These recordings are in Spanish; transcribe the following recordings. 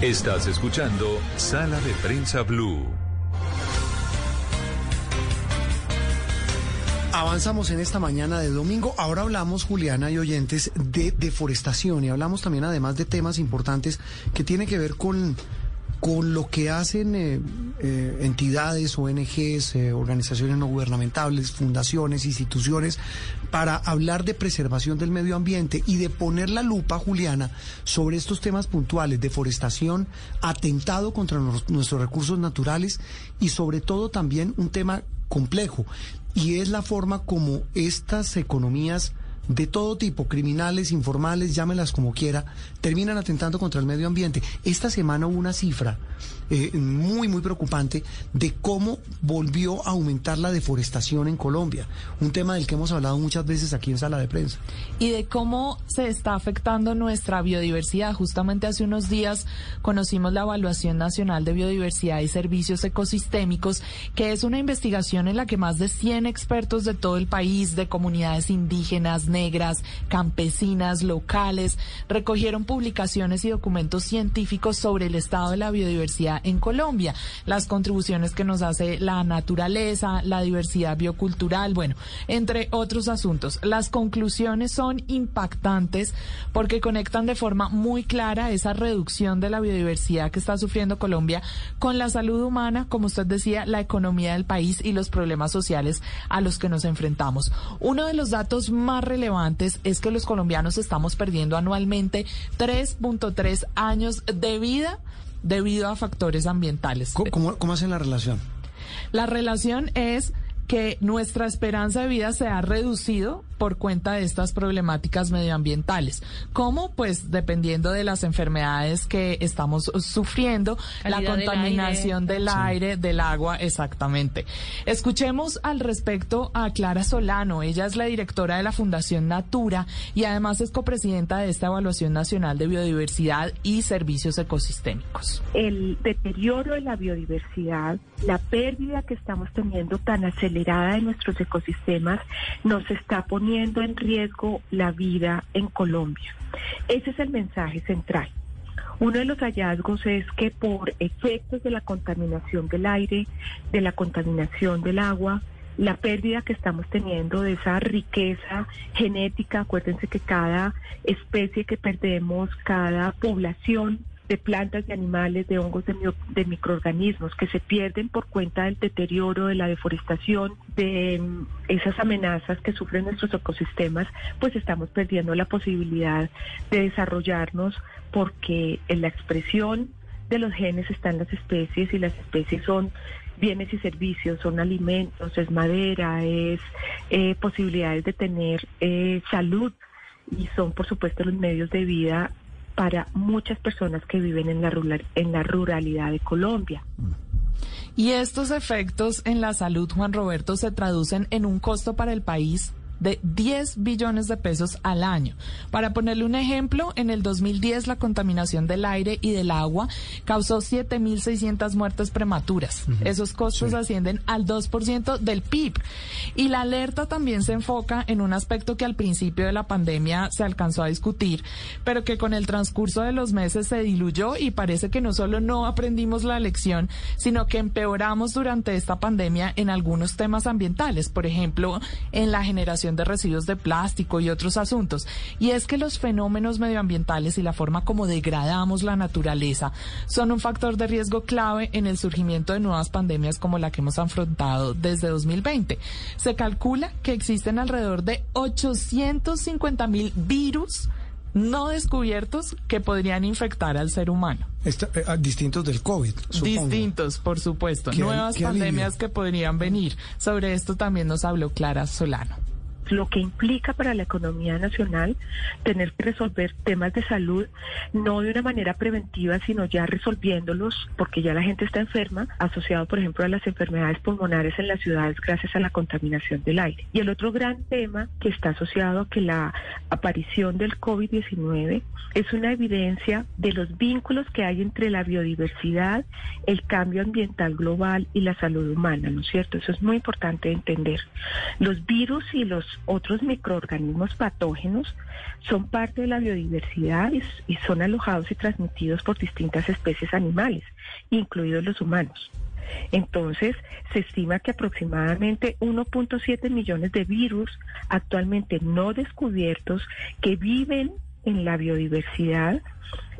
Estás escuchando Sala de Prensa Blue. Avanzamos en esta mañana de domingo. Ahora hablamos, Juliana y oyentes, de deforestación y hablamos también además de temas importantes que tienen que ver con con lo que hacen eh, eh, entidades, ONGs, eh, organizaciones no gubernamentales, fundaciones, instituciones, para hablar de preservación del medio ambiente y de poner la lupa, Juliana, sobre estos temas puntuales, deforestación, atentado contra nuestros recursos naturales y sobre todo también un tema complejo, y es la forma como estas economías de todo tipo, criminales, informales, llámelas como quiera, terminan atentando contra el medio ambiente. Esta semana hubo una cifra eh, muy, muy preocupante de cómo volvió a aumentar la deforestación en Colombia, un tema del que hemos hablado muchas veces aquí en sala de prensa. Y de cómo se está afectando nuestra biodiversidad. Justamente hace unos días conocimos la Evaluación Nacional de Biodiversidad y Servicios Ecosistémicos, que es una investigación en la que más de 100 expertos de todo el país, de comunidades indígenas, negras, campesinas, locales, recogieron publicaciones y documentos científicos sobre el estado de la biodiversidad en Colombia, las contribuciones que nos hace la naturaleza, la diversidad biocultural, bueno, entre otros asuntos. Las conclusiones son impactantes porque conectan de forma muy clara esa reducción de la biodiversidad que está sufriendo Colombia con la salud humana, como usted decía, la economía del país y los problemas sociales a los que nos enfrentamos. Uno de los datos más relevantes es que los colombianos estamos perdiendo anualmente 3.3 años de vida debido a factores ambientales. ¿Cómo, cómo hacen la relación? La relación es que nuestra esperanza de vida se ha reducido por cuenta de estas problemáticas medioambientales. ¿Cómo? Pues dependiendo de las enfermedades que estamos sufriendo, la contaminación del aire, del, agua, exactamente. Escuchemos al respecto a Clara Solano. Ella es la directora de la Fundación Natura y además es copresidenta de esta Evaluación Nacional de Biodiversidad y Servicios Ecosistémicos. El deterioro de la biodiversidad, la pérdida que estamos teniendo tan acelerada de nuestros ecosistemas, nos está poniendo en riesgo la vida en Colombia. Ese es el mensaje central. Uno de los hallazgos es que por efectos de la contaminación del aire, de la contaminación del agua, la pérdida que estamos teniendo de esa riqueza genética, acuérdense que cada especie que perdemos, cada población de plantas, de animales, de hongos, de, microorganismos que se pierden por cuenta del deterioro, de la deforestación, de mm, esas amenazas que sufren nuestros ecosistemas, pues estamos perdiendo la posibilidad de desarrollarnos porque en la expresión de los genes están las especies y las especies son bienes y servicios, son alimentos, es madera, es eh, posibilidades de tener eh, salud y son por supuesto los medios de vida para muchas personas que viven en la, en la ruralidad de Colombia. Y estos efectos en la salud, Juan Roberto, se traducen en un costo para el país de 10 billones de pesos al año. Para ponerle un ejemplo, en el 2010 la contaminación del aire y del agua causó 7.600 muertes prematuras. Esos costos ascienden al 2% del PIB. Y la alerta también se enfoca en un aspecto que al principio de la pandemia se alcanzó a discutir, pero que con el transcurso de los meses se diluyó y parece que no solo no aprendimos la lección, sino que empeoramos durante esta pandemia en algunos temas ambientales, por ejemplo, en la generación de residuos de plástico y otros asuntos. Y es que los fenómenos medioambientales y la forma como degradamos la naturaleza son un factor de riesgo clave en el surgimiento de nuevas pandemias como la que hemos afrontado desde 2020. Se calcula que existen alrededor de 850 mil virus no descubiertos que podrían infectar al ser humano. Eh, ah, distintos del COVID. Distintos, por supuesto. Nuevas pandemias que podrían venir. Sobre esto también nos habló Clara Solano lo que implica para la economía nacional tener que resolver temas de salud, no de una manera preventiva, sino ya resolviéndolos, porque ya la gente está enferma, asociado, por ejemplo, a las enfermedades pulmonares en las ciudades gracias a la contaminación del aire. Y el otro gran tema que está asociado a que la aparición del COVID-19 es una evidencia de los vínculos que hay entre la biodiversidad, el cambio ambiental global y la salud humana, ¿no es cierto? Eso es muy importante entender. Los virus y los otros microorganismos patógenos son parte de la biodiversidad y, son alojados y transmitidos por distintas especies animales, incluidos los humanos. Entonces, se estima que aproximadamente 1.7 millones de virus actualmente no descubiertos que viven en la biodiversidad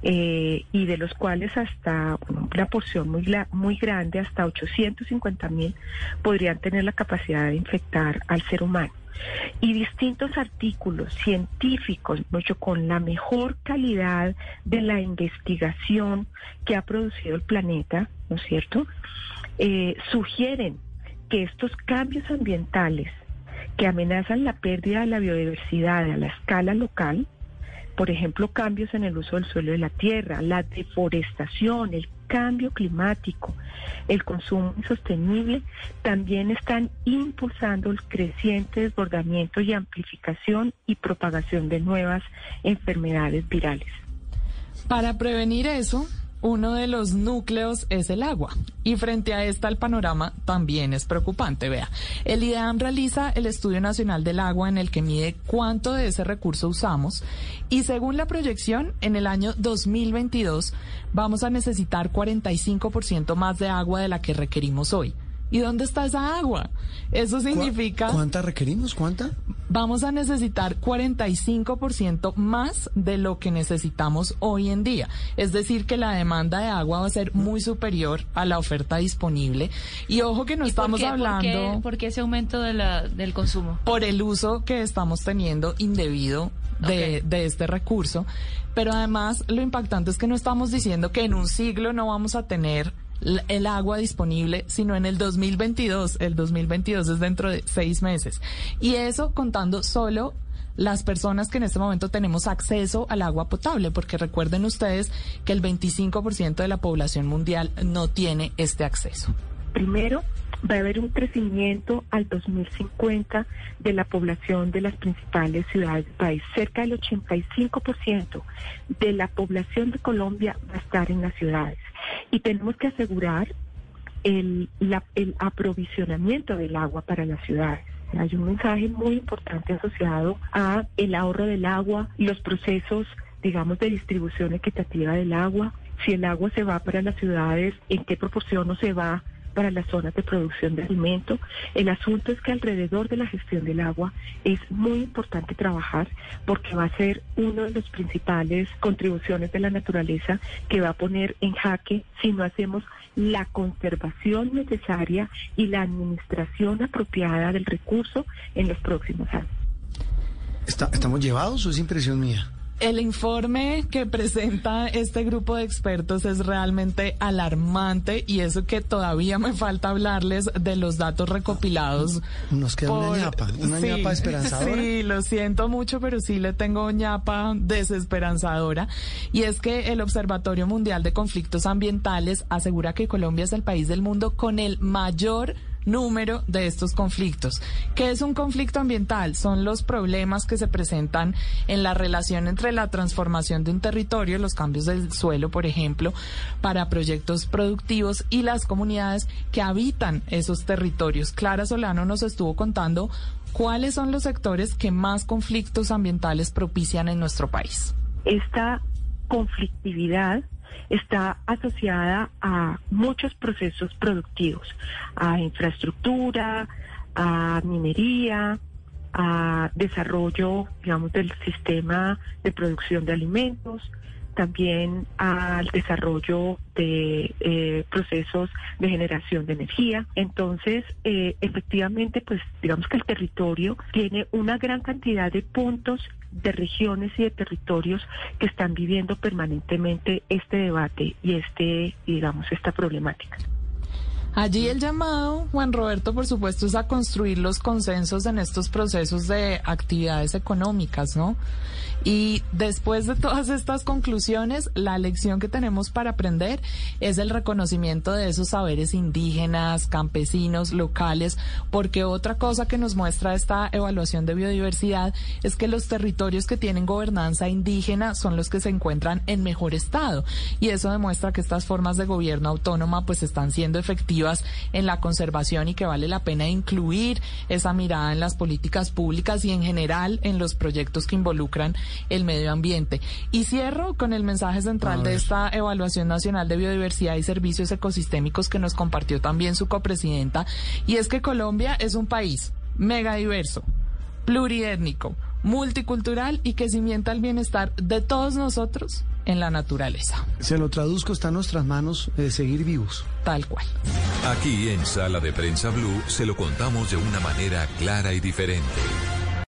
eh, y de los cuales hasta una porción muy, muy grande, hasta 850 mil, podrían tener la capacidad de infectar al ser humano. Y distintos artículos científicos, mucho con la mejor calidad de la investigación que ha producido el planeta, ¿no es cierto? Eh, sugieren que estos cambios ambientales que amenazan la pérdida de la biodiversidad a la escala local, por ejemplo, cambios en el uso del suelo de la tierra, la deforestación, el cambio climático, el consumo insostenible, también están impulsando el creciente desbordamiento y amplificación y propagación de nuevas enfermedades virales. Para prevenir eso, uno de los núcleos es el agua. Y frente a esta el panorama también es preocupante. Vea, el IDEAM realiza el Estudio Nacional del Agua en el que mide cuánto de ese recurso usamos y según la proyección, en el año 2022 vamos a necesitar 45% más de agua de la que requerimos hoy. ¿Y dónde está esa agua? Eso significa... ¿Cuánta requerimos? ¿Cuánta? Vamos a necesitar 45% más de lo que necesitamos hoy en día. Es decir, que la demanda de agua va a ser muy superior a la oferta disponible. Y ojo que no estamos hablando... ¿por qué, ese aumento de la, del consumo? Por el uso que estamos teniendo indebido de, de, este recurso. Pero además lo impactante es que no estamos diciendo que en un siglo no vamos a tener el agua disponible, sino en el 2022. El 2022 es dentro de seis meses. Y eso contando solo las personas que en este momento tenemos acceso al agua potable, porque recuerden ustedes que el 25% de la población mundial no tiene este acceso. Primero, va a haber un crecimiento al 2050 de la población de las principales ciudades del país. Cerca del 85% de la población de Colombia va a estar en las ciudades y tenemos que asegurar el, el aprovisionamiento del agua para las ciudades. Hay un mensaje muy importante asociado a el ahorro del agua, los procesos, digamos, de distribución equitativa del agua, si el agua se va para las ciudades, en qué proporción no se va para las zonas de producción de alimento. El asunto es que alrededor de la gestión del agua es muy importante trabajar porque va a ser una de las principales contribuciones de la naturaleza que va a poner en jaque si no hacemos la conservación necesaria y la administración apropiada del recurso en los próximos años. ¿Estamos llevados o es impresión mía? El informe que presenta este grupo de expertos es realmente alarmante y eso que todavía me falta hablarles de los datos recopilados. Nos queda una ñapa, una ñapa esperanzadora. Sí, lo siento mucho, pero sí le tengo ñapa desesperanzadora. Y es que el Observatorio Mundial de Conflictos Ambientales asegura que Colombia es el país del mundo con el mayor número de estos conflictos. ¿Qué es un conflicto ambiental? Son los problemas que se presentan en la relación entre la transformación de un territorio, los cambios del suelo, por ejemplo, para proyectos productivos y las comunidades que habitan esos territorios. Clara Solano nos estuvo contando cuáles son los sectores que más conflictos ambientales propician en nuestro país. Esta conflictividad está asociada a muchos procesos productivos, a infraestructura, a minería, a desarrollo, digamos, del sistema de producción de alimentos, también al desarrollo de eh, procesos de generación de energía. Entonces, eh, efectivamente, pues digamos que el territorio tiene una gran cantidad de puntos de regiones y de territorios que están viviendo permanentemente este debate y este, digamos, esta problemática. Allí el llamado, Juan Roberto, por supuesto, es a construir los consensos en estos procesos de actividades económicas, ¿no? Y después de todas estas conclusiones, la lección que tenemos para aprender es el reconocimiento de esos saberes indígenas, campesinos, locales, porque otra cosa que nos muestra esta evaluación de biodiversidad es que los territorios que tienen gobernanza indígena son los que se encuentran en mejor estado. Y eso demuestra que estas formas de gobierno autónoma pues están siendo efectivas en la conservación y que vale la pena incluir esa mirada en las políticas públicas y en general en los proyectos que involucran el medio ambiente. Y cierro con el mensaje central de esta evaluación nacional de biodiversidad y servicios ecosistémicos que nos compartió también su copresidenta, y es que Colombia es un país mega diverso, pluriétnico, multicultural y que cimienta el bienestar de todos nosotros en la naturaleza. Se lo traduzco, está en nuestras manos eh, seguir vivos. Tal cual. Aquí en Sala de Prensa Blue se lo contamos de una manera clara y diferente.